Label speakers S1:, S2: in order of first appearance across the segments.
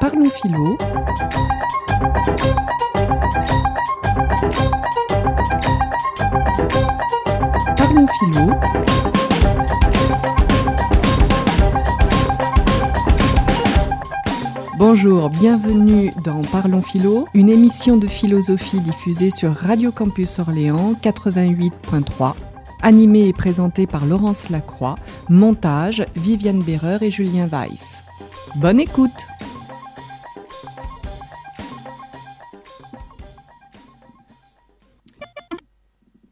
S1: Parlons philo. Parlons philo. Bonjour, bienvenue dans Parlons Philo, une émission de philosophie diffusée sur Radio Campus Orléans 88.3, animée et présentée par Laurence Lacroix, montage Viviane Berreur et Julien Weiss. Bonne écoute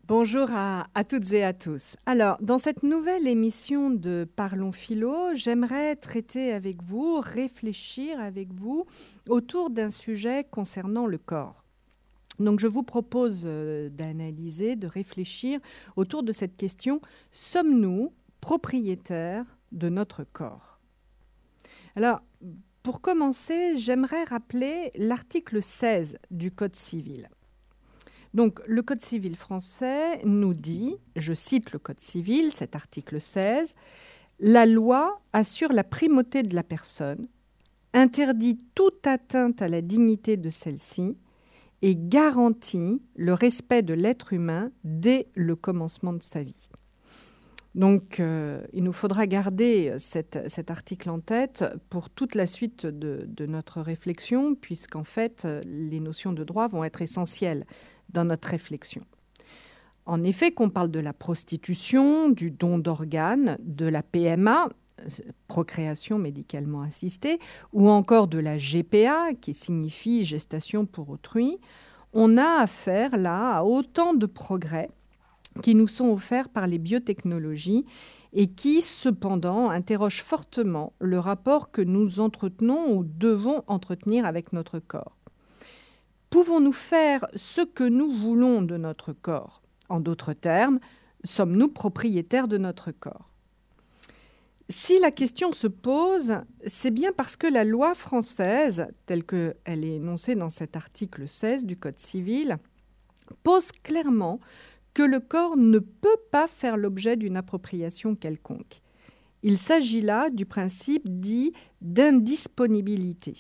S1: Bonjour à, toutes et à tous. Alors, dans cette nouvelle émission de Parlons Philo, j'aimerais traiter avec vous, réfléchir avec vous autour d'un sujet concernant le corps. Donc, je vous propose euh, d'analyser, de réfléchir autour de cette question sommes-nous propriétaires de notre corps? Alors, pour commencer, j'aimerais rappeler l'article 16 du Code civil. Donc le Code civil français nous dit, je cite le Code civil, cet article 16, La loi assure la primauté de la personne, interdit toute atteinte à la dignité de celle-ci et garantit le respect de l'être humain dès le commencement de sa vie. Donc, euh, il nous faudra garder cet article en tête pour toute la suite de, de notre réflexion, puisqu'en fait, les notions de droit vont être essentielles dans notre réflexion. En effet, qu'on parle de la prostitution, du don d'organes, de la PMA, procréation médicalement assistée, ou encore de la GPA, qui signifie gestation pour autrui, on a affaire là à autant de progrès qui nous sont offerts par les biotechnologies et qui, cependant, interrogent fortement le rapport que nous entretenons ou devons entretenir avec notre corps. Pouvons-nous faire ce que nous voulons de notre corps? En d'autres termes, sommes-nous propriétaires de notre corps? Si la question se pose, c'est bien parce que la loi française, telle qu'elle est énoncée dans cet article 16 du Code civil, pose clairement que le corps ne peut pas faire l'objet d'une appropriation quelconque. Il s'agit là du principe dit d'indisponibilité.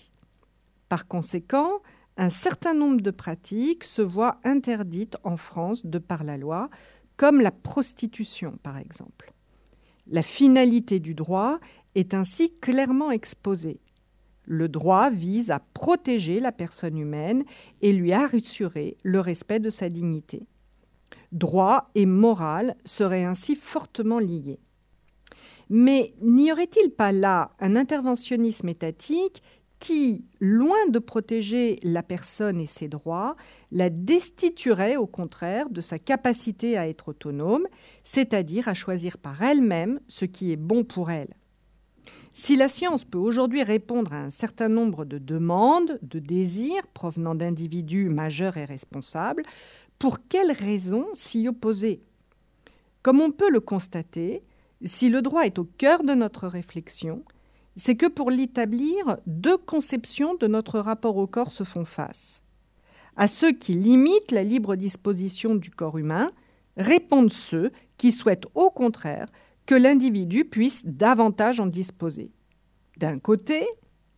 S1: Par conséquent, un certain nombre de pratiques se voient interdites en France de par la loi, comme la prostitution par exemple. La finalité du droit est ainsi clairement exposée. Le droit vise à protéger la personne humaine et lui assurer le respect de sa dignité. Droit et morale seraient ainsi fortement liés. Mais n'y aurait-il pas là un interventionnisme étatique qui, loin de protéger la personne et ses droits, la destituerait au contraire de sa capacité à être autonome, c'est-à-dire à choisir par elle-même ce qui est bon pour elle. Si la science peut aujourd'hui répondre à un certain nombre de demandes, de désirs provenant d'individus majeurs et responsables, pour quelles raisons s'y opposer? Comme on peut le constater, si le droit est au cœur de notre réflexion, c'est que pour l'établir, deux conceptions de notre rapport au corps se font face. À ceux qui limitent la libre disposition du corps humain, répondent ceux qui souhaitent au contraire que l'individu puisse davantage en disposer. D'un côté,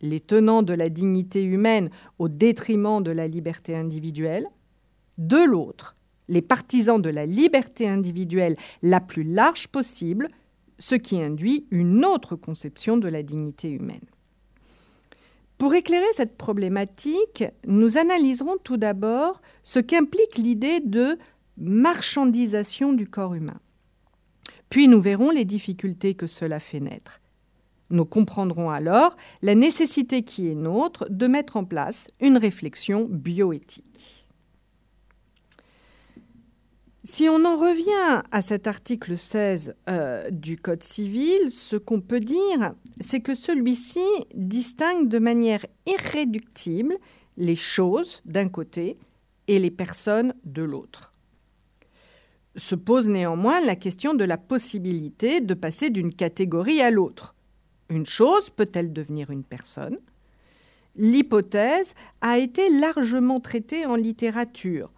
S1: les tenants de la dignité humaine au détriment de la liberté individuelle, de l'autre, les partisans de la liberté individuelle la plus large possible ce qui induit une autre conception de la dignité humaine. Pour éclairer cette problématique, nous analyserons tout d'abord ce qu'implique l'idée de marchandisation du corps humain. Puis nous verrons les difficultés que cela fait naître. Nous comprendrons alors la nécessité qui est nôtre de mettre en place une réflexion bioéthique. Si on en revient à cet article 16 euh, du Code civil, ce qu'on peut dire, c'est que celui-ci distingue de manière irréductible les choses d'un côté et les personnes de l'autre. Se pose néanmoins la question de la possibilité de passer d'une catégorie à l'autre. Une chose peut-elle devenir une personne? L'hypothèse a été largement traitée en littérature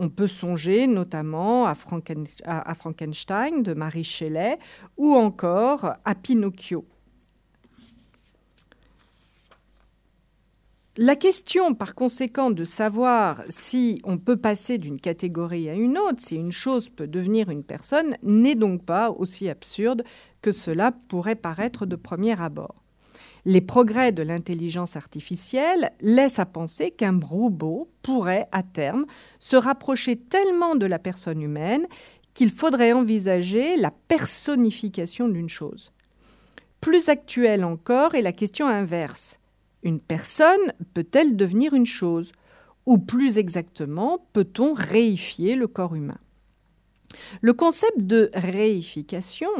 S1: on peut songer notamment à, Frankenstein de Marie Shelley ou encore à Pinocchio. La question, par conséquent, de savoir si on peut passer d'une catégorie à une autre, si une chose peut devenir une personne, n'est donc pas aussi absurde que cela pourrait paraître de premier abord. Les progrès de l'intelligence artificielle laissent à penser qu'un robot pourrait, à terme, se rapprocher tellement de la personne humaine qu'il faudrait envisager la personnification d'une chose. Plus actuelle encore est la question inverse. Une personne peut-elle devenir une chose? Ou plus exactement, peut-on réifier le corps humain? Le concept de réification,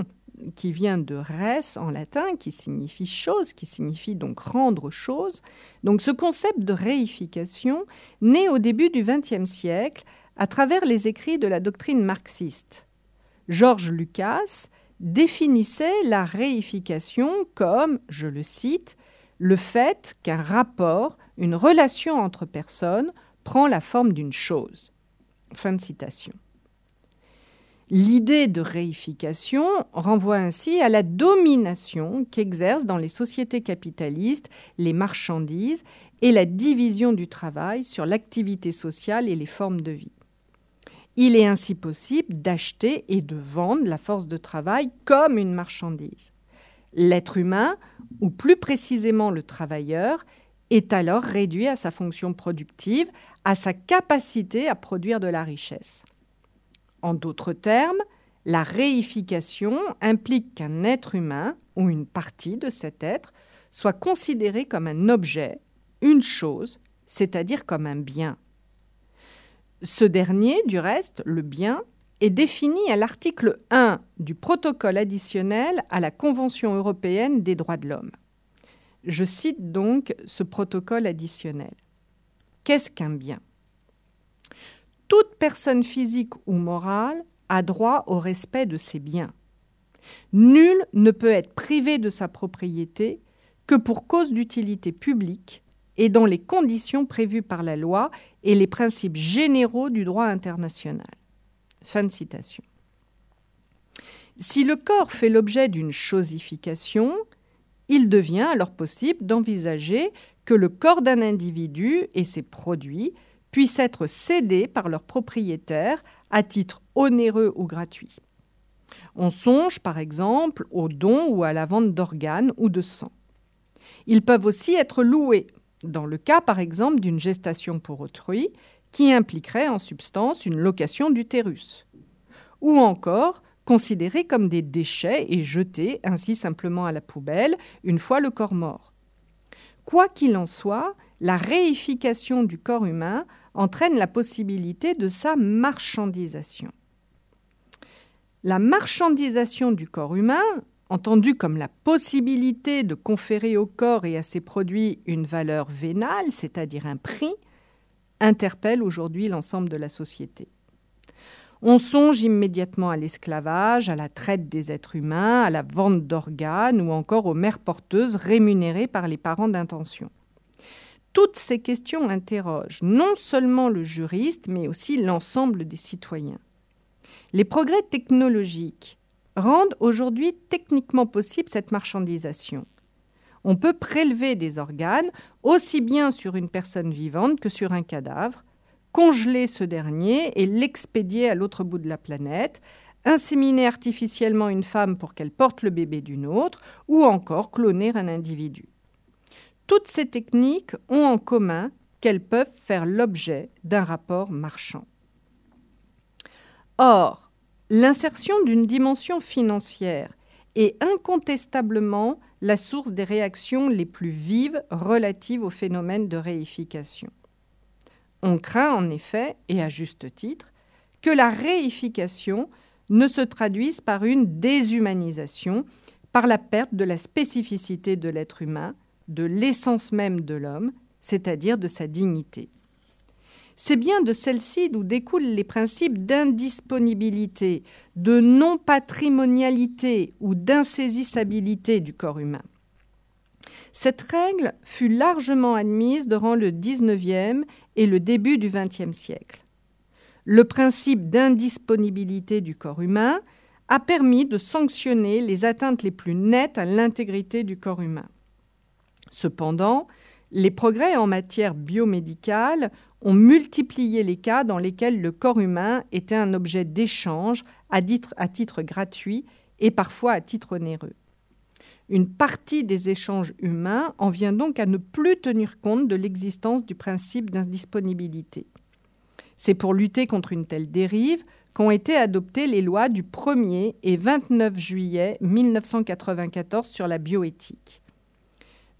S1: qui vient de res en latin, qui signifie chose, qui signifie donc rendre chose, donc ce concept de réification naît au début du XXe siècle à travers les écrits de la doctrine marxiste. Georges Lucas définissait la réification comme, je le cite, le fait qu'un rapport, une relation entre personnes, prend la forme d'une chose. Fin de citation. L'idée de réification renvoie ainsi à la domination qu'exercent dans les sociétés capitalistes les marchandises et la division du travail sur l'activité sociale et les formes de vie. Il est ainsi possible d'acheter et de vendre la force de travail comme une marchandise. L'être humain, ou plus précisément le travailleur, est alors réduit à sa fonction productive, à sa capacité à produire de la richesse. En d'autres termes, la réification implique qu'un être humain, ou une partie de cet être, soit considéré comme un objet, une chose, c'est-à-dire comme un bien. Ce dernier, du reste, le bien, est défini à l'article 1 du protocole additionnel à la Convention européenne des droits de l'homme. Je cite donc ce protocole additionnel. Qu'est-ce qu'un bien? Toute personne physique ou morale a droit au respect de ses biens. Nul ne peut être privé de sa propriété que pour cause d'utilité publique et dans les conditions prévues par la loi et les principes généraux du droit international. Fin de citation. Si le corps fait l'objet d'une chosification, il devient alors possible d'envisager que le corps d'un individu et ses produits puissent être cédés par leurs propriétaires à titre onéreux ou gratuit. On songe par exemple aux dons ou à la vente d'organes ou de sang. Ils peuvent aussi être loués, dans le cas par exemple d'une gestation pour autrui, qui impliquerait en substance une location d'utérus, ou encore considérés comme des déchets et jetés ainsi simplement à la poubelle une fois le corps mort. Quoi qu'il en soit, la réification du corps humain entraîne la possibilité de sa marchandisation. La marchandisation du corps humain, entendue comme la possibilité de conférer au corps et à ses produits une valeur vénale, c'est-à-dire un prix, interpelle aujourd'hui l'ensemble de la société. On songe immédiatement à l'esclavage, à la traite des êtres humains, à la vente d'organes ou encore aux mères porteuses rémunérées par les parents d'intention. Toutes ces questions interrogent non seulement le juriste, mais aussi l'ensemble des citoyens. Les progrès technologiques rendent aujourd'hui techniquement possible cette marchandisation on peut prélever des organes aussi bien sur une personne vivante que sur un cadavre, congeler ce dernier et l'expédier à l'autre bout de la planète, inséminer artificiellement une femme pour qu'elle porte le bébé d'une autre, ou encore cloner un individu. Toutes ces techniques ont en commun qu'elles peuvent faire l'objet d'un rapport marchand. Or, l'insertion d'une dimension financière est incontestablement la source des réactions les plus vives relatives au phénomène de réification. On craint en effet, et à juste titre, que la réification ne se traduise par une déshumanisation, par la perte de la spécificité de l'être humain, de l'essence même de l'homme, c'est-à-dire de sa dignité. C'est bien de celle-ci d'où découlent les principes d'indisponibilité, de non-patrimonialité ou d'insaisissabilité du corps humain. Cette règle fut largement admise durant le XIXe et le début du XXe siècle. Le principe d'indisponibilité du corps humain a permis de sanctionner les atteintes les plus nettes à l'intégrité du corps humain. Cependant, Les progrès en matière biomédicale ont multiplié les cas dans lesquels le corps humain était un objet d'échange à titre, gratuit et parfois à titre onéreux. Une partie des échanges humains en vient donc à ne plus tenir compte de l'existence du principe d'indisponibilité. C'est pour lutter contre une telle dérive qu'ont été adoptées les lois du 1er et 29 juillet 1994 sur la bioéthique.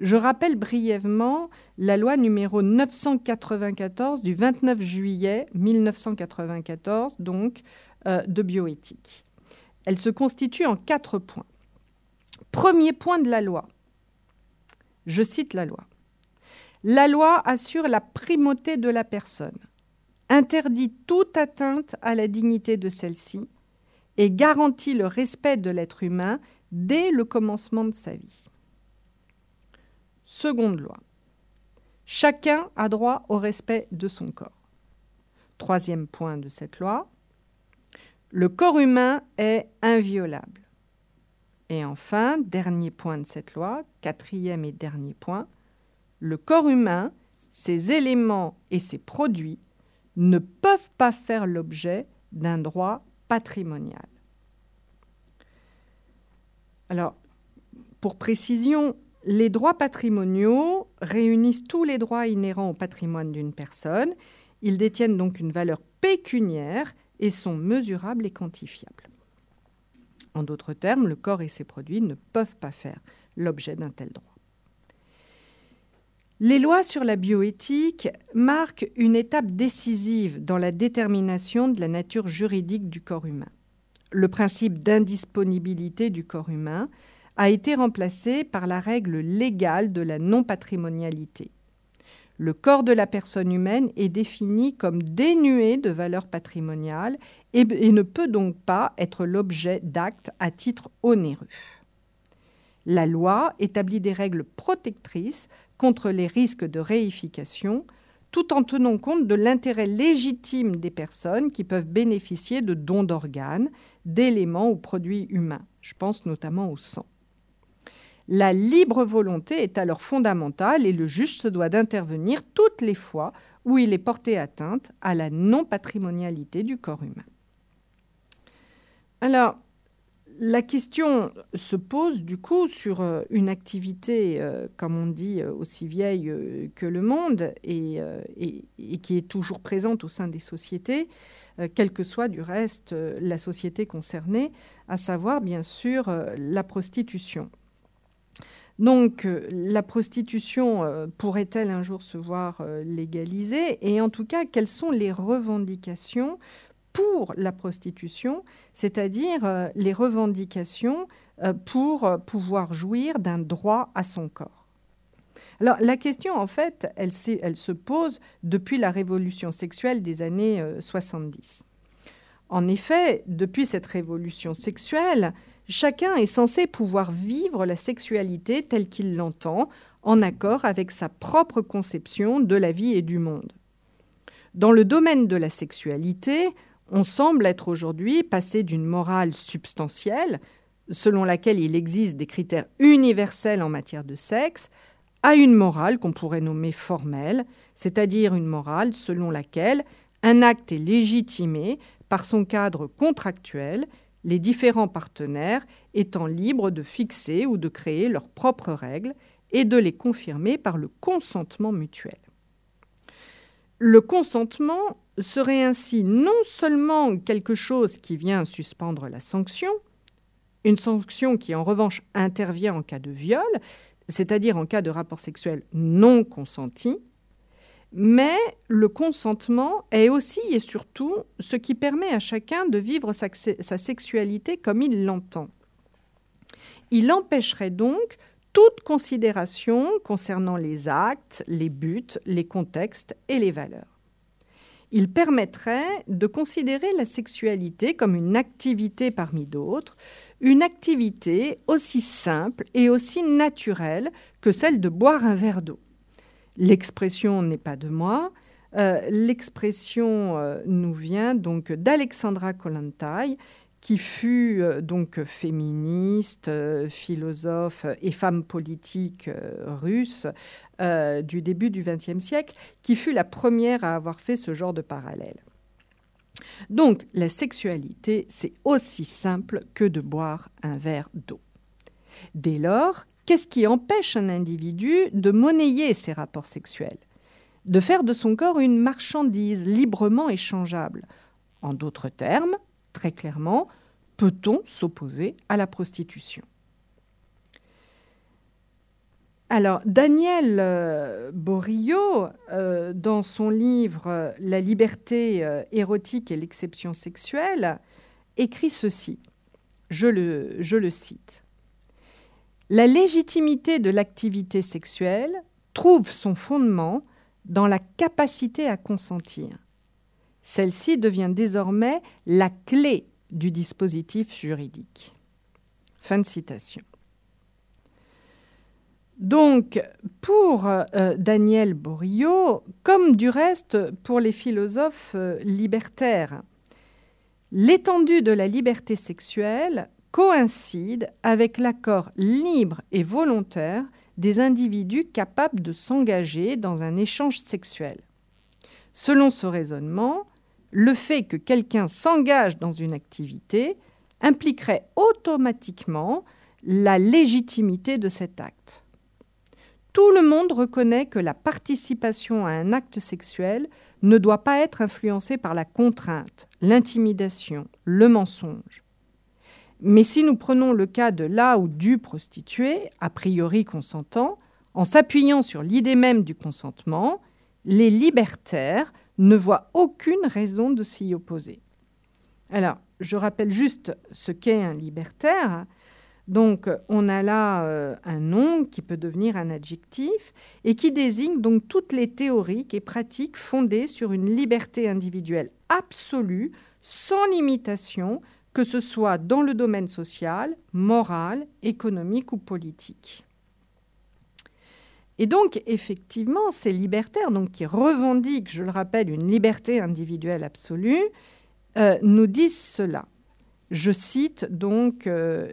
S1: Je rappelle brièvement la loi numéro 994 du 29 juillet 1994, donc euh, de bioéthique. Elle se constitue en quatre points. Premier point de la loi. Je cite la loi. La loi assure la primauté de la personne, interdit toute atteinte à la dignité de celle-ci et garantit le respect de l'être humain dès le commencement de sa vie. Seconde loi. Chacun a droit au respect de son corps. Troisième point de cette loi. Le corps humain est inviolable. Et enfin, dernier point de cette loi, quatrième et dernier point, le corps humain, ses éléments et ses produits ne peuvent pas faire l'objet d'un droit patrimonial. Alors, pour précision, les droits patrimoniaux réunissent tous les droits inhérents au patrimoine d'une personne. Ils détiennent donc une valeur pécuniaire et sont mesurables et quantifiables. En d'autres termes, le corps et ses produits ne peuvent pas faire l'objet d'un tel droit. Les lois sur la bioéthique marquent une étape décisive dans la détermination de la nature juridique du corps humain. Le principe d'indisponibilité du corps humain a été remplacé par la règle légale de la non-patrimonialité. Le corps de la personne humaine est défini comme dénué de valeur patrimoniale et, et ne peut donc pas être l'objet d'actes à titre onéreux. La loi établit des règles protectrices contre les risques de réification, tout en tenant compte de l'intérêt légitime des personnes qui peuvent bénéficier de dons d'organes, d'éléments ou produits humains. Je pense notamment au sang. La libre volonté est alors fondamentale et le juge se doit d'intervenir toutes les fois où il est porté atteinte à la non-patrimonialité du corps humain. Alors, la question se pose du coup sur euh, une activité, euh, comme on dit, euh, aussi vieille que le monde et, et, qui est toujours présente au sein des sociétés, quelle que soit du reste la société concernée, à savoir bien sûr la prostitution. Donc la prostitution pourrait-elle un jour se voir légalisée? Et en tout cas, quelles sont les revendications pour la prostitution, c'est-à-dire euh, les revendications euh, pour euh, pouvoir jouir d'un droit à son corps. Alors la question, en fait, elle, elle, se pose depuis la révolution sexuelle des années 70. En effet, depuis cette révolution sexuelle, chacun est censé pouvoir vivre la sexualité telle qu'il l'entend, en accord avec sa propre conception de la vie et du monde. Dans le domaine de la sexualité, on semble être aujourd'hui passé d'une morale substantielle, selon laquelle il existe des critères universels en matière de sexe, à une morale qu'on pourrait nommer formelle, c'est-à-dire une morale selon laquelle un acte est légitimé par son cadre contractuel, les différents partenaires étant libres de fixer ou de créer leurs propres règles et de les confirmer par le consentement mutuel. Le consentement serait ainsi non seulement quelque chose qui vient suspendre la sanction, une sanction qui en revanche intervient en cas de viol, c'est-à-dire en cas de rapport sexuel non consenti, mais le consentement est aussi et surtout ce qui permet à chacun de vivre sa, sexualité comme il l'entend. Il empêcherait donc toute considération concernant les actes, les buts, les contextes et les valeurs il permettrait de considérer la sexualité comme une activité parmi d'autres, une activité aussi simple et aussi naturelle que celle de boire un verre d'eau. L'expression n'est pas de moi, euh, l'expression euh, nous vient donc d'Alexandra Kollontai, qui fut euh, donc féministe, philosophe et femme politique russe du début du XXe siècle, qui fut la première à avoir fait ce genre de parallèle. Donc la sexualité, c'est aussi simple que de boire un verre d'eau. Dès lors, qu'est-ce qui empêche un individu de monnayer ses rapports sexuels? De faire de son corps une marchandise librement échangeable En d'autres termes, très clairement, peut-on s'opposer à la prostitution? Alors, Daniel euh, Borillo, euh, dans son livre La liberté euh, érotique et l'exception sexuelle, écrit ceci. Je le cite. La légitimité de l'activité sexuelle trouve son fondement dans la capacité à consentir. Celle-ci devient désormais la clé du dispositif juridique. Fin de citation. Donc, pour euh, Daniel Borillo, comme du reste pour les philosophes euh, libertaires, l'étendue de la liberté sexuelle coïncide avec l'accord libre et volontaire des individus capables de s'engager dans un échange sexuel. Selon ce raisonnement, le fait que quelqu'un s'engage dans une activité impliquerait automatiquement la légitimité de cet acte. Tout le monde reconnaît que la participation à un acte sexuel ne doit pas être influencée par la contrainte, l'intimidation, le mensonge. Mais si nous prenons le cas de la ou du prostitué, a priori consentant, en s'appuyant sur l'idée même du consentement, les libertaires ne voient aucune raison de s'y opposer. Alors, je rappelle juste ce qu'est un libertaire. Donc, on a là euh, un nom qui peut devenir un adjectif et qui désigne donc toutes les théoriques et pratiques fondées sur une liberté individuelle absolue, sans limitation, que ce soit dans le domaine social, moral, économique ou politique. Et donc, effectivement, ces libertaires, donc, qui revendiquent, je le rappelle, une liberté individuelle absolue, euh, nous disent cela. Je cite donc euh,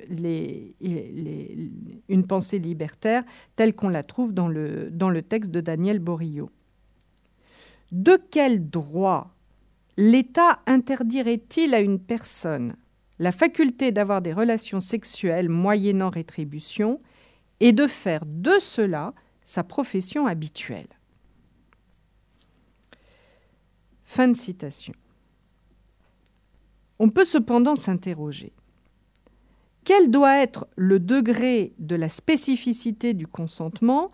S1: une pensée libertaire telle qu'on la trouve dans le, dans le texte de Daniel Borillo. De quel droit l'État interdirait-il à une personne la faculté d'avoir des relations sexuelles moyennant rétribution et de faire de cela sa profession habituelle Fin de citation. On peut cependant s'interroger. Quel doit être le degré de la spécificité du consentement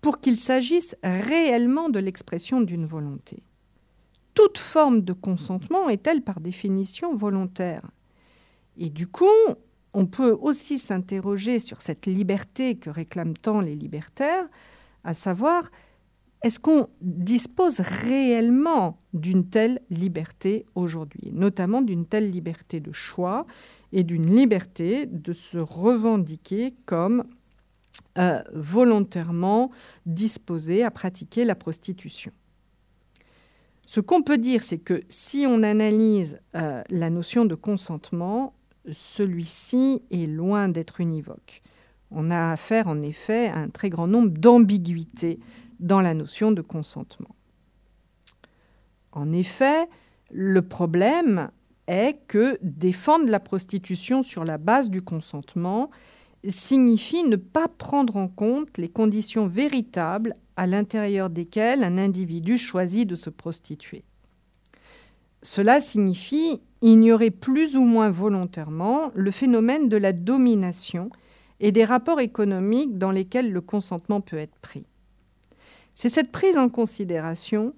S1: pour qu'il s'agisse réellement de l'expression d'une volonté? Toute forme de consentement est-elle par définition volontaire? Et du coup, on peut aussi s'interroger sur cette liberté que réclament tant les libertaires, à savoir est-ce qu'on dispose réellement d'une telle liberté aujourd'hui, notamment d'une telle liberté de choix et d'une liberté de se revendiquer comme euh, volontairement disposé à pratiquer la prostitution? Ce qu'on peut dire, c'est que si on analyse euh, la notion de consentement, celui-ci est loin d'être univoque. On a affaire en effet à un très grand nombre d'ambiguïtés dans la notion de consentement. En effet, le problème est que défendre la prostitution sur la base du consentement signifie ne pas prendre en compte les conditions véritables à l'intérieur desquelles un individu choisit de se prostituer. Cela signifie ignorer plus ou moins volontairement le phénomène de la domination et des rapports économiques dans lesquels le consentement peut être pris. C'est cette prise en considération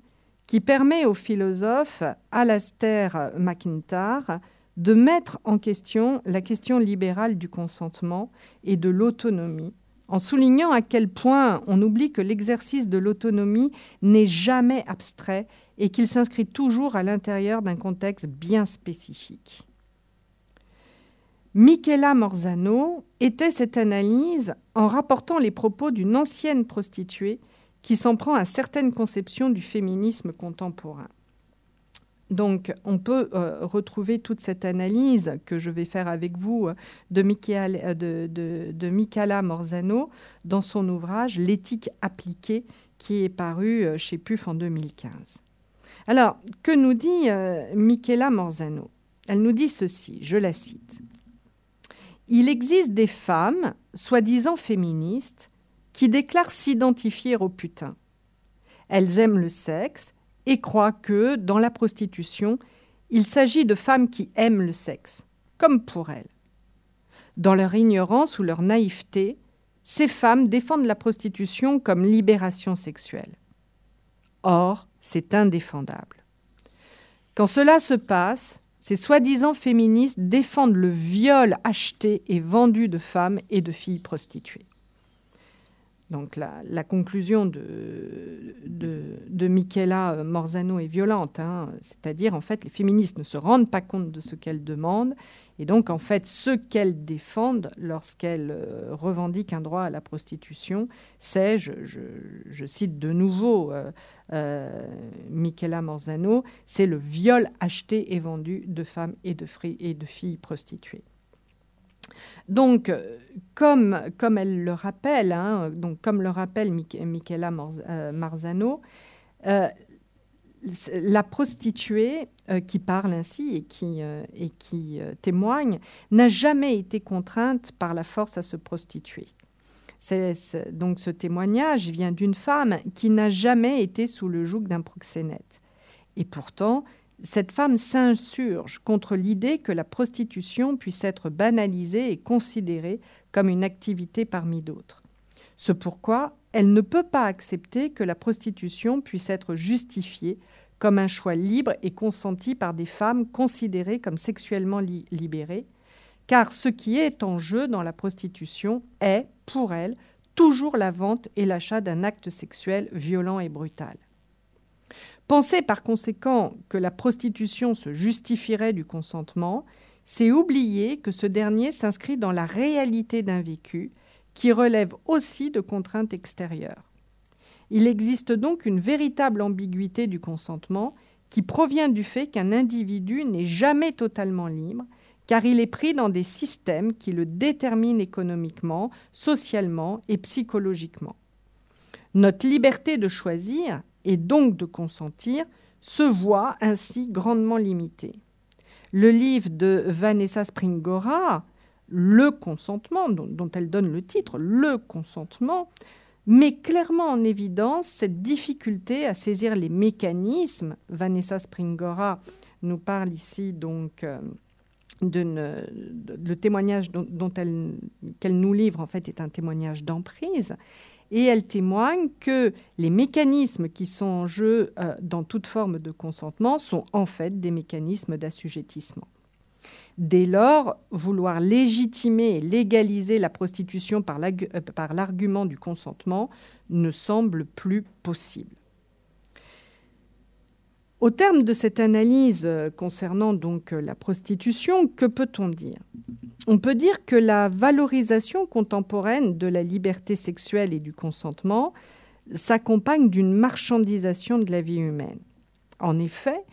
S1: qui permet au philosophe Alastair McIntyre de mettre en question la question libérale du consentement et de l'autonomie, en soulignant à quel point on oublie que l'exercice de l'autonomie n'est jamais abstrait et qu'il s'inscrit toujours à l'intérieur d'un contexte bien spécifique. Michela Morzano était cette analyse en rapportant les propos d'une ancienne prostituée qui s'en prend à certaines conceptions du féminisme contemporain. Donc, on peut euh, retrouver toute cette analyse que je vais faire avec vous de, Michaela Morzano dans son ouvrage L'éthique appliquée, qui est paru chez PUF en 2015. Alors, que nous dit Michaela Morzano? Elle nous dit ceci, je la cite. Il existe des femmes, soi-disant féministes, qui déclarent s'identifier au putain. Elles aiment le sexe et croient que, dans la prostitution, il s'agit de femmes qui aiment le sexe, comme pour elles. Dans leur ignorance ou leur naïveté, ces femmes défendent la prostitution comme libération sexuelle. Or, c'est indéfendable. Quand cela se passe, ces soi-disant féministes défendent le viol acheté et vendu de femmes et de filles prostituées. Donc la, conclusion de, de, Michela Morzano est violente, hein. c'est-à-dire en fait les féministes ne se rendent pas compte de ce qu'elles demandent, et donc en fait ce qu'elles défendent lorsqu'elles euh, revendiquent un droit à la prostitution, c'est, je, cite de nouveau euh, euh, Michela Morzano, c'est le viol acheté et vendu de femmes et de, filles prostituées. Donc, comme, comme elle le rappelle, hein, donc comme le rappelle Michela euh, Marzano, euh, la prostituée euh, qui parle ainsi et qui, et qui témoigne n'a jamais été contrainte par la force à se prostituer. donc ce témoignage vient d'une femme qui n'a jamais été sous le joug d'un proxénète. Et pourtant, cette femme s'insurge contre l'idée que la prostitution puisse être banalisée et considérée comme une activité parmi d'autres. Ce pourquoi elle ne peut pas accepter que la prostitution puisse être justifiée comme un choix libre et consenti par des femmes considérées comme sexuellement libérées, car ce qui est en jeu dans la prostitution est, pour elle, toujours la vente et l'achat d'un acte sexuel violent et brutal. Penser par conséquent que la prostitution se justifierait du consentement, c'est oublier que ce dernier s'inscrit dans la réalité d'un vécu qui relève aussi de contraintes extérieures. Il existe donc une véritable ambiguïté du consentement qui provient du fait qu'un individu n'est jamais totalement libre, car il est pris dans des systèmes qui le déterminent économiquement, socialement et psychologiquement. Notre liberté de choisir et donc de consentir, se voit ainsi grandement limité. Le livre de Vanessa Springora, Le consentement, dont, elle donne le titre, Le consentement, met clairement en évidence cette difficulté à saisir les mécanismes. Vanessa Springora nous parle ici donc euh, le témoignage dont, qu'elle nous livre en fait est un témoignage d'emprise et elle témoigne que les mécanismes qui sont en jeu euh, dans toute forme de consentement sont en fait des mécanismes d'assujettissement. Dès lors, vouloir légitimer et légaliser la prostitution par euh, l'argument du consentement ne semble plus possible. Au terme de cette analyse euh, concernant donc la prostitution, que peut-on dire? On peut dire que la valorisation contemporaine de la liberté sexuelle et du consentement s'accompagne d'une marchandisation de la vie humaine. En effet,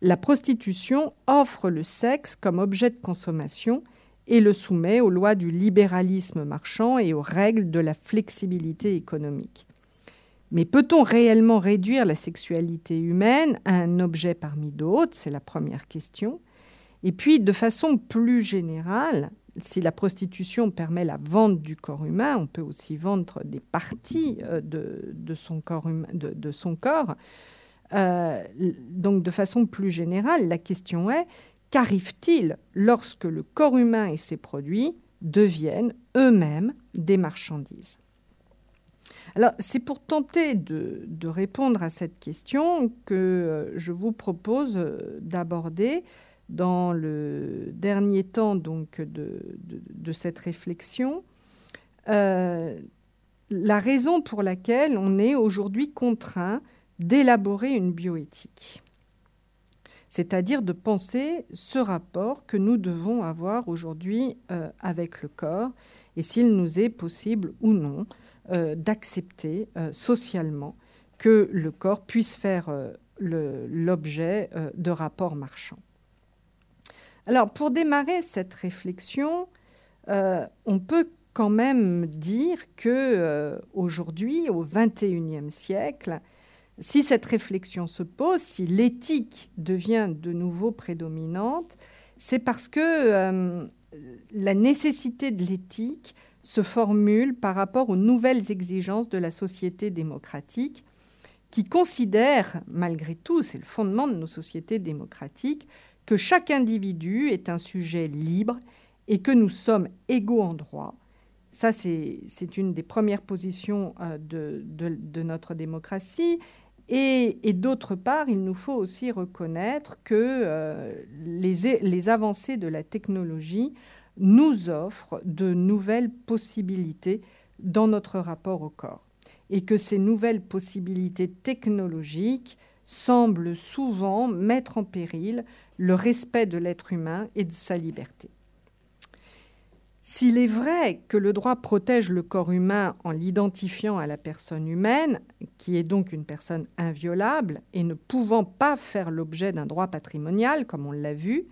S1: la prostitution offre le sexe comme objet de consommation et le soumet aux lois du libéralisme marchand et aux règles de la flexibilité économique. Mais peut-on réellement réduire la sexualité humaine à un objet parmi d'autres? C'est la première question. Et puis, de façon plus générale, si la prostitution permet la vente du corps humain, on peut aussi vendre des parties euh, de, son corps. de, son corps. Euh, donc, de façon plus générale, la question est qu'arrive-t-il lorsque le corps humain et ses produits deviennent eux-mêmes des marchandises? Alors, c'est pour tenter de, répondre à cette question que euh, je vous propose d'aborder dans le dernier temps donc de, cette réflexion euh, la raison pour laquelle on est aujourd'hui contraint d'élaborer une bioéthique, c'est-à-dire de penser ce rapport que nous devons avoir aujourd'hui euh, avec le corps et s'il nous est possible ou non euh, d'accepter socialement que le corps puisse faire l'objet euh, de rapports marchands. Alors, pour démarrer cette réflexion, euh, on peut quand même dire que euh, aujourd'hui, au XXIe siècle, si cette réflexion se pose, si l'éthique devient de nouveau prédominante, c'est parce que la nécessité de l'éthique se formule par rapport aux nouvelles exigences de la société démocratique qui considère, malgré tout, c'est le fondement de nos sociétés démocratiques, que chaque individu est un sujet libre et que nous sommes égaux en droit. Ça, c'est une des premières positions euh, de, notre démocratie. Et, d'autre part, il nous faut aussi reconnaître que euh, les, les avancées de la technologie nous offrent de nouvelles possibilités dans notre rapport au corps et que ces nouvelles possibilités technologiques semblent souvent mettre en péril le respect de l'être humain et de sa liberté. S'il est vrai que le droit protège le corps humain en l'identifiant à la personne humaine, qui est donc une personne inviolable et ne pouvant pas faire l'objet d'un droit patrimonial, comme on l'a vu,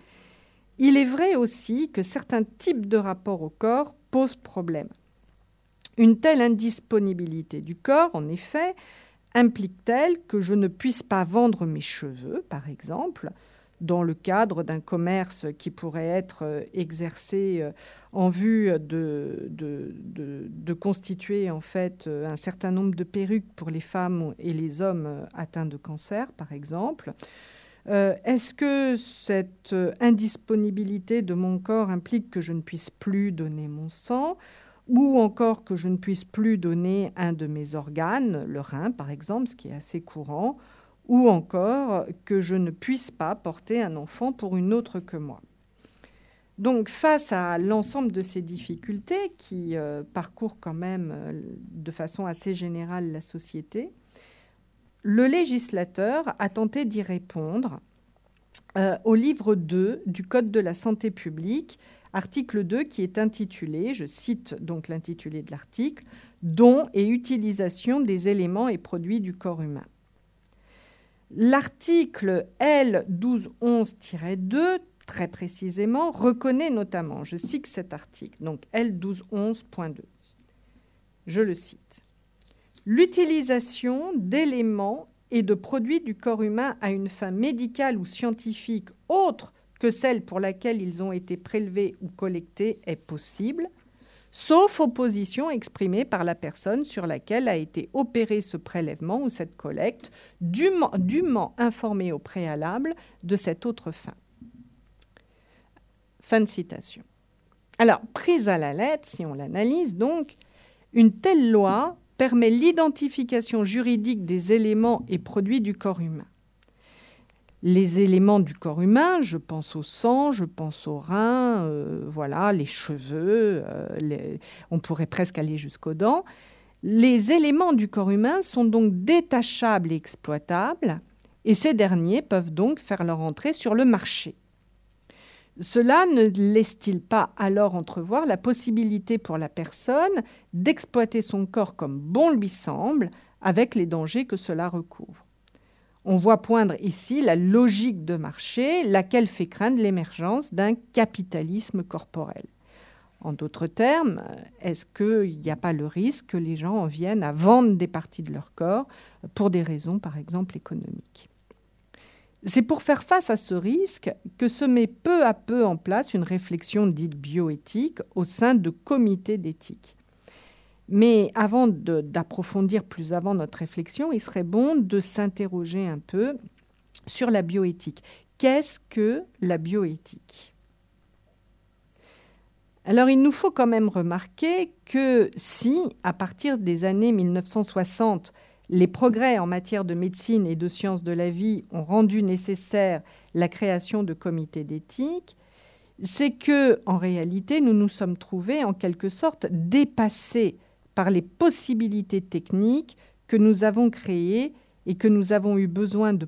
S1: il est vrai aussi que certains types de rapports au corps posent problème. Une telle indisponibilité du corps, en effet, implique-t-elle que je ne puisse pas vendre mes cheveux, par exemple, dans le cadre d'un commerce qui pourrait être euh, exercé euh, en vue de, de, constituer en fait euh, un certain nombre de perruques pour les femmes et les hommes atteints de cancer, par exemple. Est-ce que cette indisponibilité de mon corps implique que je ne puisse plus donner mon sang ou encore que je ne puisse plus donner un de mes organes, le rein par exemple, ce qui est assez courant, ou encore que je ne puisse pas porter un enfant pour une autre que moi. Donc face à l'ensemble de ces difficultés qui euh, parcourent quand même euh, de façon assez générale la société, le législateur a tenté d'y répondre euh, au livre 2 du Code de la santé publique article 2 qui est intitulé, je cite donc l'intitulé de l'article, Don et utilisation des éléments et produits du corps humain. L'article L1211-2, très précisément, reconnaît notamment, je cite cet article, donc L1211.2, je le cite, l'utilisation d'éléments et de produits du corps humain à une fin médicale ou scientifique autre que celle pour laquelle ils ont été prélevés ou collectés est possible, sauf opposition exprimée par la personne sur laquelle a été opéré ce prélèvement ou cette collecte, dûment, informée au préalable de cette autre fin. Fin de citation. Alors, prise à la lettre, si on l'analyse donc, une telle loi permet l'identification juridique des éléments et produits du corps humain les éléments du corps humain, je pense au sang, je pense aux reins, euh, voilà, les cheveux, euh, on pourrait presque aller jusqu'aux dents. Les éléments du corps humain sont donc détachables et exploitables, et ces derniers peuvent donc faire leur entrée sur le marché. Cela ne laisse-t-il pas alors entrevoir la possibilité pour la personne d'exploiter son corps comme bon lui semble, avec les dangers que cela recouvre? On voit poindre ici la logique de marché, laquelle fait craindre l'émergence d'un capitalisme corporel. En d'autres termes, est-ce qu'il n'y a pas le risque que les gens en viennent à vendre des parties de leur corps pour des raisons, par exemple, économiques? C'est pour faire face à ce risque que se met peu à peu en place une réflexion dite bioéthique au sein de comités d'éthique. Mais avant d'approfondir plus avant notre réflexion, il serait bon de s'interroger un peu sur la bioéthique. Qu'est-ce que la bioéthique? Alors il nous faut quand même remarquer que si, à partir des années 1960, les progrès en matière de médecine et de sciences de la vie ont rendu nécessaire la création de comités d'éthique, c'est que, en réalité, nous nous sommes trouvés en quelque sorte dépassés par les possibilités techniques que nous avons créées et que nous avons eu besoin de,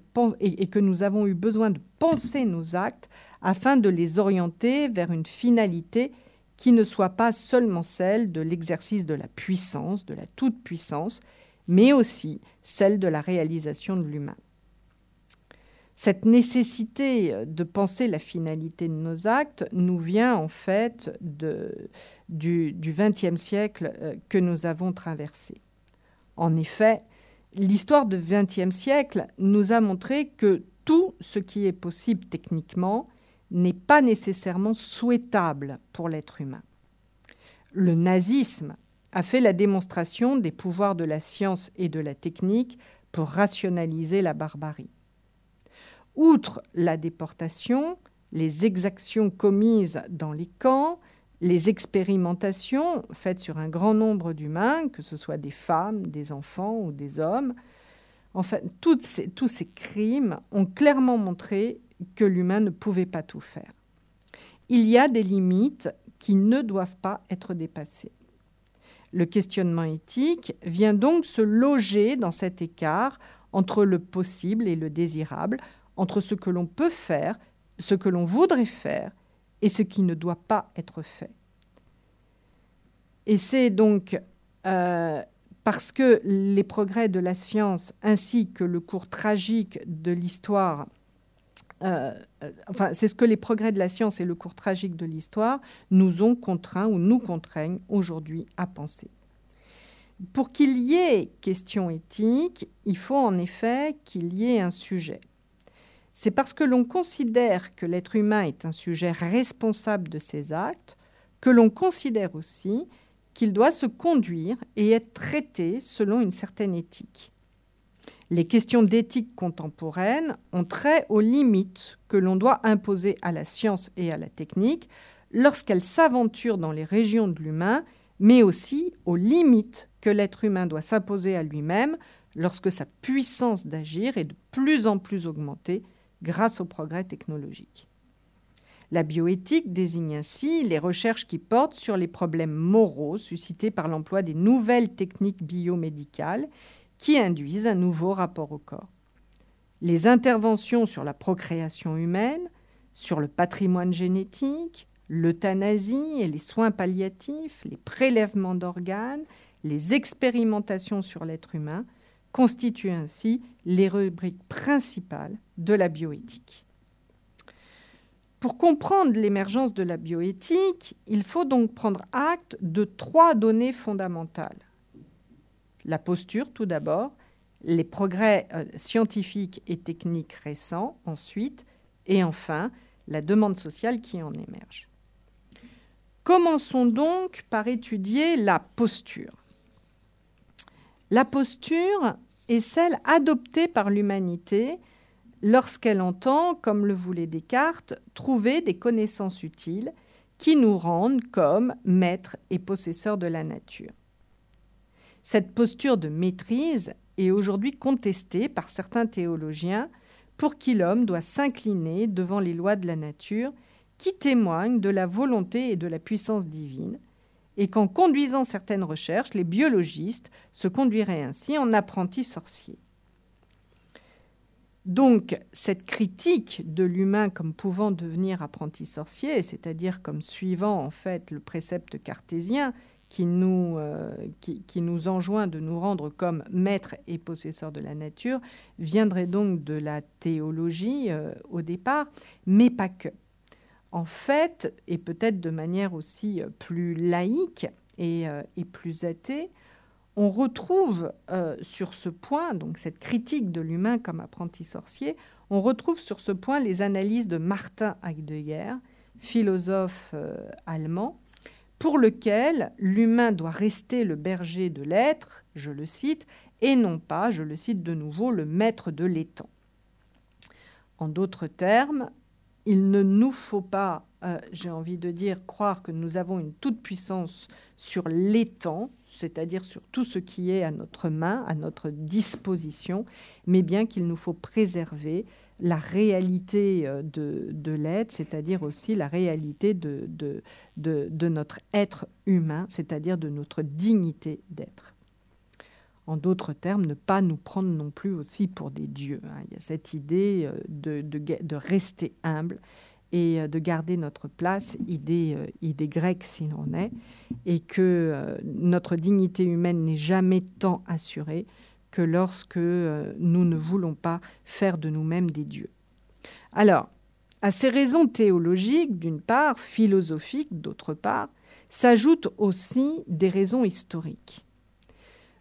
S1: penser nos actes afin de les orienter vers une finalité qui ne soit pas seulement celle de l'exercice de la puissance, de la toute-puissance, mais aussi celle de la réalisation de l'humain. Cette nécessité de penser la finalité de nos actes nous vient en fait du XXe siècle euh, que nous avons traversé. En effet, l'histoire du XXe siècle nous a montré que tout ce qui est possible techniquement n'est pas nécessairement souhaitable pour l'être humain. Le nazisme a fait la démonstration des pouvoirs de la science et de la technique pour rationaliser la barbarie. Outre la déportation, les exactions commises dans les camps, les expérimentations faites sur un grand nombre d'humains, que ce soit des femmes, des enfants ou des hommes, enfin, tous ces crimes ont clairement montré que l'humain ne pouvait pas tout faire. Il y a des limites qui ne doivent pas être dépassées. Le questionnement éthique vient donc se loger dans cet écart entre le possible et le désirable, entre ce que l'on peut faire, ce que l'on voudrait faire et ce qui ne doit pas être fait. Et c'est donc euh, parce que les progrès de la science ainsi que le cours tragique de l'histoire euh, euh, enfin, c'est ce que les progrès de la science et le cours tragique de l'histoire nous ont contraints ou nous contraignent aujourd'hui à penser. Pour qu'il y ait question éthique, il faut en effet qu'il y ait un sujet. C'est parce que l'on considère que l'être humain est un sujet responsable de ses actes que l'on considère aussi qu'il doit se conduire et être traité selon une certaine éthique. Les questions d'éthique contemporaine ont trait aux limites que l'on doit imposer à la science et à la technique lorsqu'elles s'aventurent dans les régions de l'humain, mais aussi aux limites que l'être humain doit s'imposer à lui-même lorsque sa puissance d'agir est de plus en plus augmentée grâce au progrès technologique. La bioéthique désigne ainsi les recherches qui portent sur les problèmes moraux suscités par l'emploi des nouvelles techniques biomédicales qui induisent un nouveau rapport au corps. Les interventions sur la procréation humaine, sur le patrimoine génétique, l'euthanasie et les soins palliatifs, les prélèvements d'organes, les expérimentations sur l'être humain constituent ainsi les rubriques principales de la bioéthique. Pour comprendre l'émergence de la bioéthique, il faut donc prendre acte de trois données fondamentales la posture tout d'abord, les progrès euh, scientifiques et techniques récents ensuite, et enfin la demande sociale qui en émerge. Commençons donc par étudier la posture. La posture est celle adoptée par l'humanité lorsqu'elle entend, comme le voulait Descartes, trouver des connaissances utiles qui nous rendent comme maîtres et possesseurs de la nature. Cette posture de maîtrise est aujourd'hui contestée par certains théologiens pour qui l'homme doit s'incliner devant les lois de la nature qui témoignent de la volonté et de la puissance divine, et qu'en conduisant certaines recherches, les biologistes se conduiraient ainsi en apprentis sorciers. Donc, cette critique de l'humain comme pouvant devenir apprenti sorcier, c'est-à-dire comme suivant en fait le précepte cartésien qui nous, euh, qui, nous enjoint de nous rendre comme maîtres et possesseurs de la nature, viendrait donc de la théologie euh, au départ, mais pas que. En fait, et peut-être de manière aussi euh, plus laïque et, et plus athée, on retrouve sur ce point, donc cette critique de l'humain comme apprenti sorcier, on retrouve sur ce point les analyses de Martin Heidegger, philosophe allemand, pour lequel l'humain doit rester le berger de l'être, je le cite, et non pas, je le cite de nouveau, le maître de l'étang. En d'autres termes, il ne nous faut pas, euh, j'ai envie de dire, croire que nous avons une toute-puissance sur l'étang, c'est-à-dire sur tout ce qui est à notre main, à notre disposition, mais bien qu'il nous faut préserver la réalité euh, de, l'être, c'est-à-dire aussi la réalité de notre être humain, c'est-à-dire de notre dignité d'être. En d'autres termes, ne pas nous prendre non plus aussi pour des dieux. Hein. Il y a cette idée euh, de, rester humble et euh, de garder notre place, idée, idée grecque s'il en est, et que notre dignité humaine n'est jamais tant assurée que lorsque euh, nous ne voulons pas faire de nous-mêmes des dieux. Alors, à ces raisons théologiques, d'une part, philosophiques, d'autre part, s'ajoutent aussi des raisons historiques.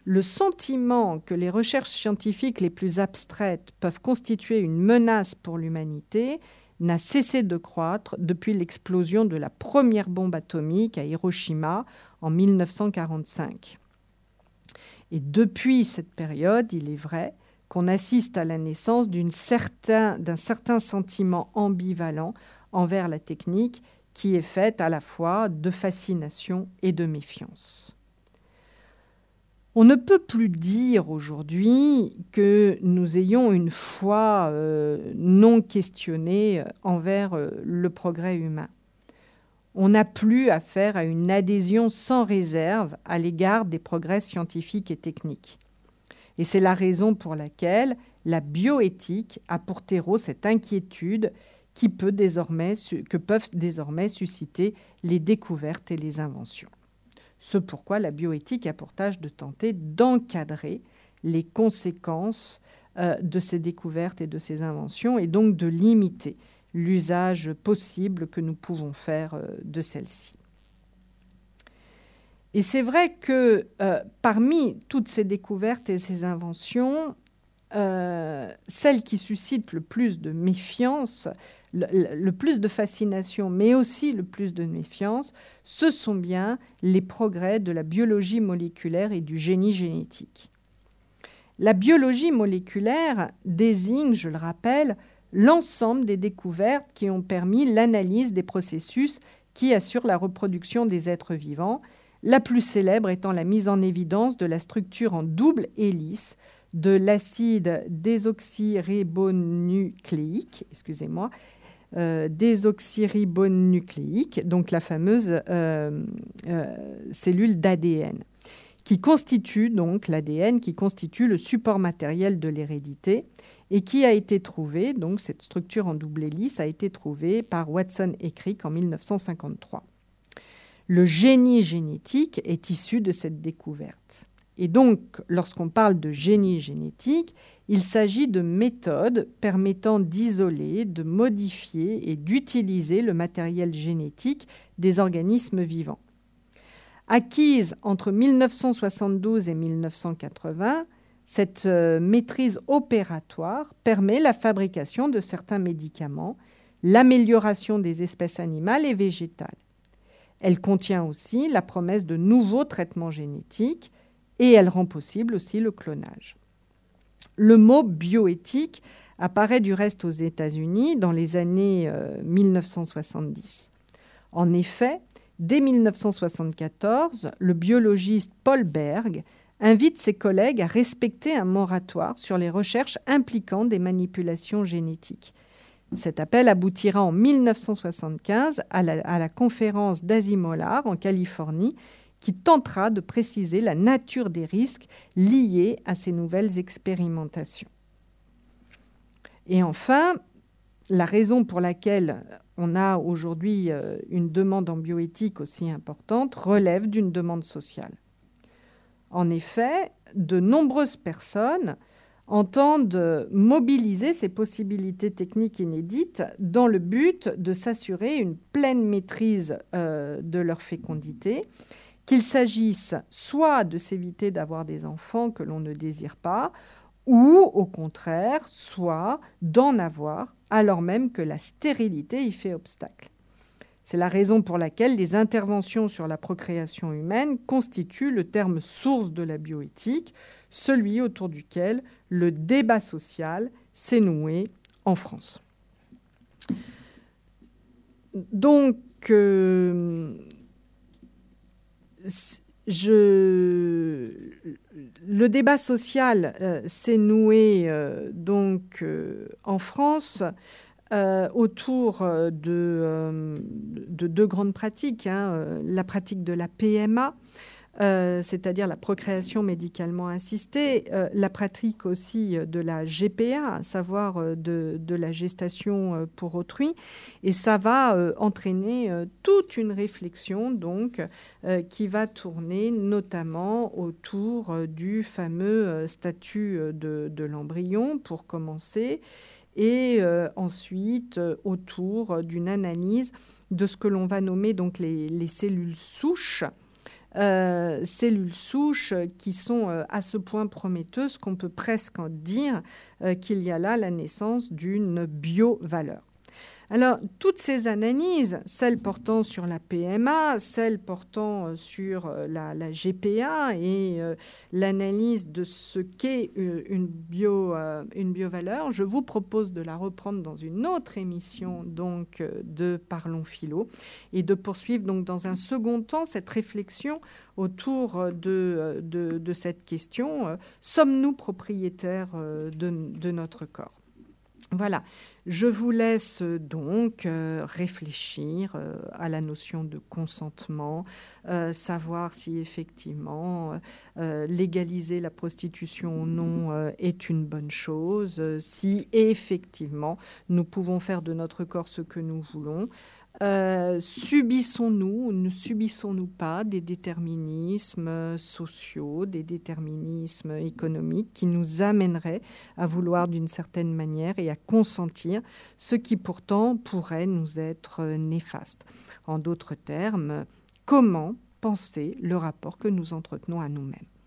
S1: Le sentiment que les recherches scientifiques les plus abstraites peuvent constituer une menace pour l'humanité n'a cessé de croître depuis l'explosion de la première bombe atomique à Hiroshima en 1945. Et depuis cette période, il est vrai qu'on assiste à la naissance d'un certain, sentiment ambivalent envers la technique qui est faite à la fois de fascination et de méfiance. On ne peut plus dire aujourd'hui que nous ayons une foi euh, non questionnée envers euh, le progrès humain. On n'a plus affaire à une adhésion sans réserve à l'égard des progrès scientifiques et techniques. Et c'est la raison pour laquelle la bioéthique a pour terreau cette inquiétude qui peut désormais, que peuvent désormais susciter les découvertes et les inventions. Ce pourquoi la bioéthique a pour tâche de tenter d'encadrer les conséquences euh, de ces découvertes et de ces inventions et donc de limiter l'usage possible que nous pouvons faire euh, de celles-ci. Et c'est vrai que euh, parmi toutes ces découvertes et ces inventions, celle qui suscite le plus de méfiance, le, plus de fascination, mais aussi le plus de méfiance, ce sont bien les progrès de la biologie moléculaire et du génie génétique. La biologie moléculaire désigne, je le rappelle, l'ensemble des découvertes qui ont permis l'analyse des processus qui assurent la reproduction des êtres vivants, la plus célèbre étant la mise en évidence de la structure en double hélice de l'acide désoxyribonucléique, excusez-moi, euh, désoxyribonucléique, donc la fameuse euh, euh, cellule d'ADN, qui constitue donc l'ADN, qui constitue le support matériel de l'hérédité et qui a été trouvé, donc cette structure en double hélice a été trouvée par Watson et Crick en 1953. Le génie génétique est issu de cette découverte. Et donc, lorsqu'on parle de génie génétique, il s'agit de méthodes permettant d'isoler, de modifier et d'utiliser le matériel génétique des organismes vivants. Acquise entre 1972 et 1980, cette euh, maîtrise opératoire permet la fabrication de certains médicaments, l'amélioration des espèces animales et végétales. Elle contient aussi la promesse de nouveaux traitements génétiques et elle rend possible aussi le clonage. Le mot bioéthique apparaît du reste aux États-Unis dans les années 1970. Euh, en effet, dès 1974, le biologiste Paul Berg invite ses collègues à respecter un moratoire sur les recherches impliquant des manipulations génétiques. Cet appel aboutira en 1975 à la, la conférence d'Azimolar en Californie qui tentera de préciser la nature des risques liés à ces nouvelles expérimentations. Et enfin, la raison pour laquelle on a aujourd'hui euh, une demande en bioéthique aussi importante relève d'une demande sociale. En effet, de nombreuses personnes entendent mobiliser ces possibilités techniques inédites dans le but de s'assurer une pleine maîtrise euh, de leur fécondité qu'il s'agisse soit de s'éviter d'avoir des enfants que l'on ne désire pas, ou au contraire, soit d'en avoir alors même que la stérilité y fait obstacle. C'est la raison pour laquelle les interventions sur la procréation humaine constituent le terme source de la bioéthique, celui autour duquel le débat social s'est noué en France. Donc, euh, le débat social euh, s'est noué euh, donc euh, en France autour de, deux grandes pratiques, hein, la pratique de la PMA, euh, c'est-à-dire la procréation médicalement assistée, euh, la pratique aussi de la GPA, à savoir euh, de, la gestation pour autrui. Et ça va entraîner toute une réflexion donc qui va tourner notamment autour du fameux statut de, de l'embryon pour commencer et ensuite autour d'une analyse de ce que l'on va nommer donc les cellules souches. Euh, cellules souches qui sont euh, à ce point prometteuses qu'on peut presque dire euh, qu'il y a là la naissance d'une bio-valeur. Alors, toutes ces analyses, celles portant sur la PMA, celles portant euh, sur euh, la, GPA et euh, l'analyse de ce qu'est une, bio, biovaleur, je vous propose de la reprendre dans une autre émission donc de Parlons Philo et de poursuivre donc dans un second temps cette réflexion autour de, de, cette question. Sommes-nous propriétaires de notre corps? Voilà, je vous laisse donc euh, réfléchir euh, à la notion de consentement, euh, savoir si effectivement légaliser la prostitution ou non est une bonne chose, si effectivement nous pouvons faire de notre corps ce que nous voulons. Euh, subissons-nous ou ne subissons-nous pas des déterminismes sociaux, des déterminismes économiques qui nous amèneraient à vouloir d'une certaine manière et à consentir ce qui pourtant pourrait nous être néfaste. En d'autres termes, comment penser le rapport que nous entretenons à nous-mêmes?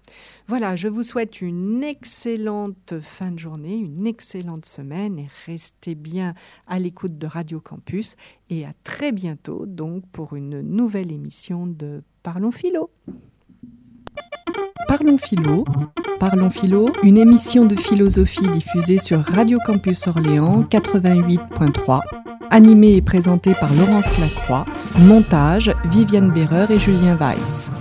S1: Voilà, je vous souhaite une excellente fin de journée, une excellente semaine et restez bien à l'écoute de Radio Campus et à très bientôt donc pour une nouvelle émission de Parlons Philo.
S2: Parlons Philo, une émission de philosophie diffusée sur Radio Campus Orléans 88.3, animée et présentée par Laurence Lacroix, montage Viviane Berreur et Julien Weiss.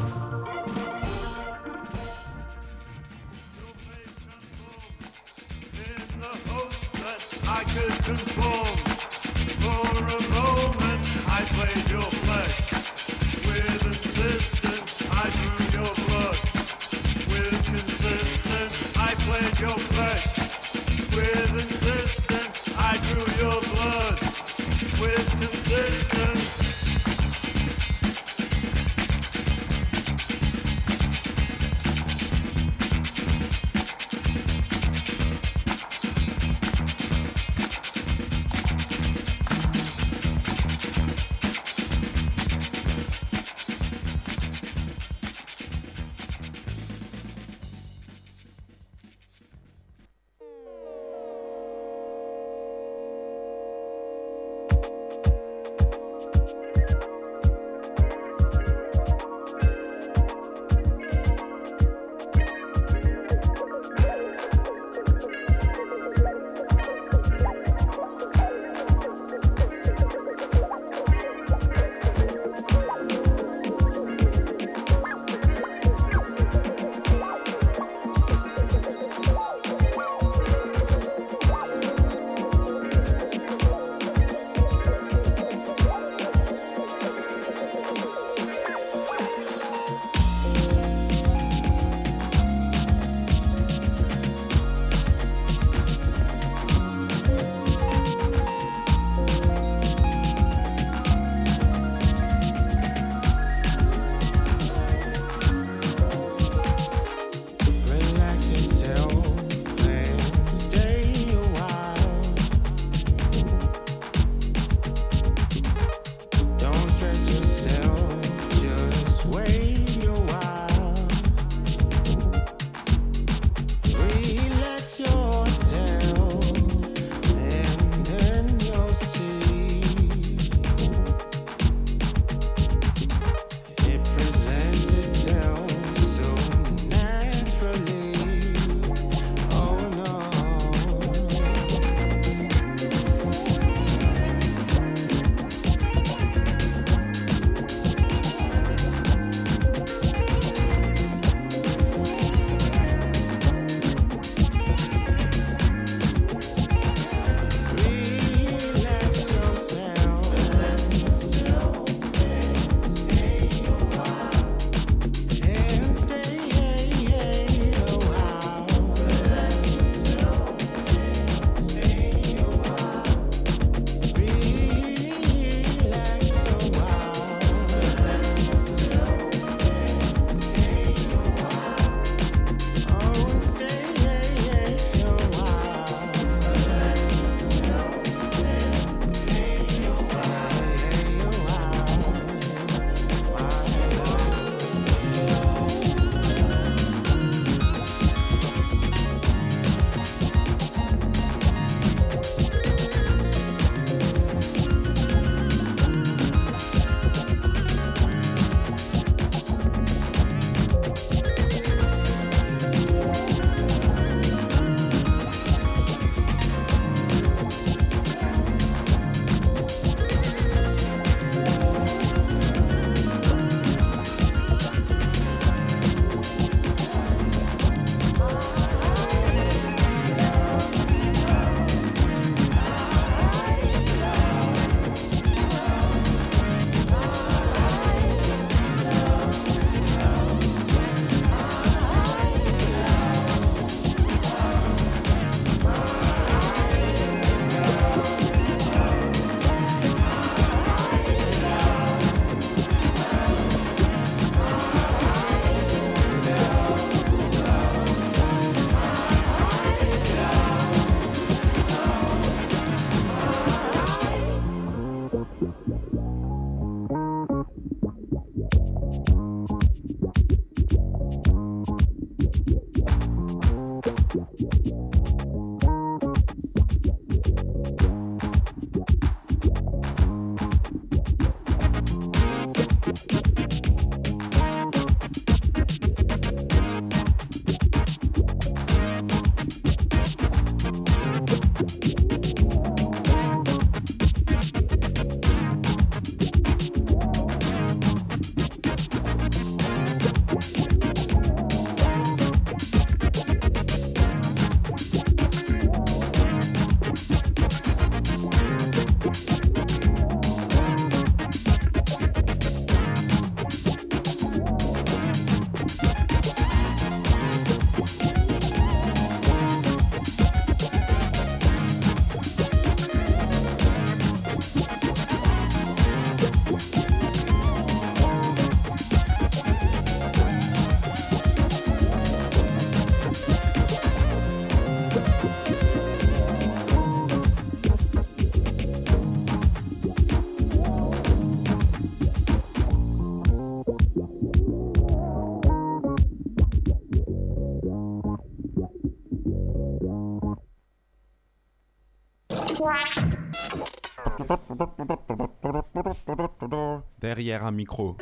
S3: Derrière un micro.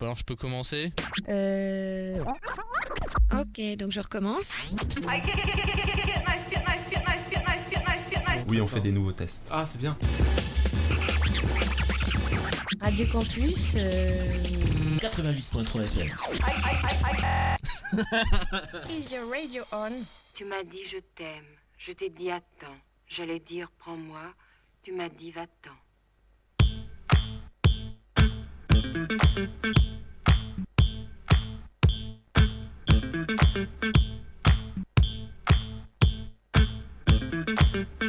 S4: Alors je peux commencer
S5: Euh... Ok, donc je recommence.
S3: Oui, on fait des nouveaux tests.
S4: Ah c'est bien.
S5: Radio Campus. Euh...
S6: 88.3 FM.
S5: Is your radio on?
S7: Tu m'as dit je t'aime, je t'ai dit attends, j'allais dire prends-moi, tu m'as dit va-t'en.
S8: Thank you.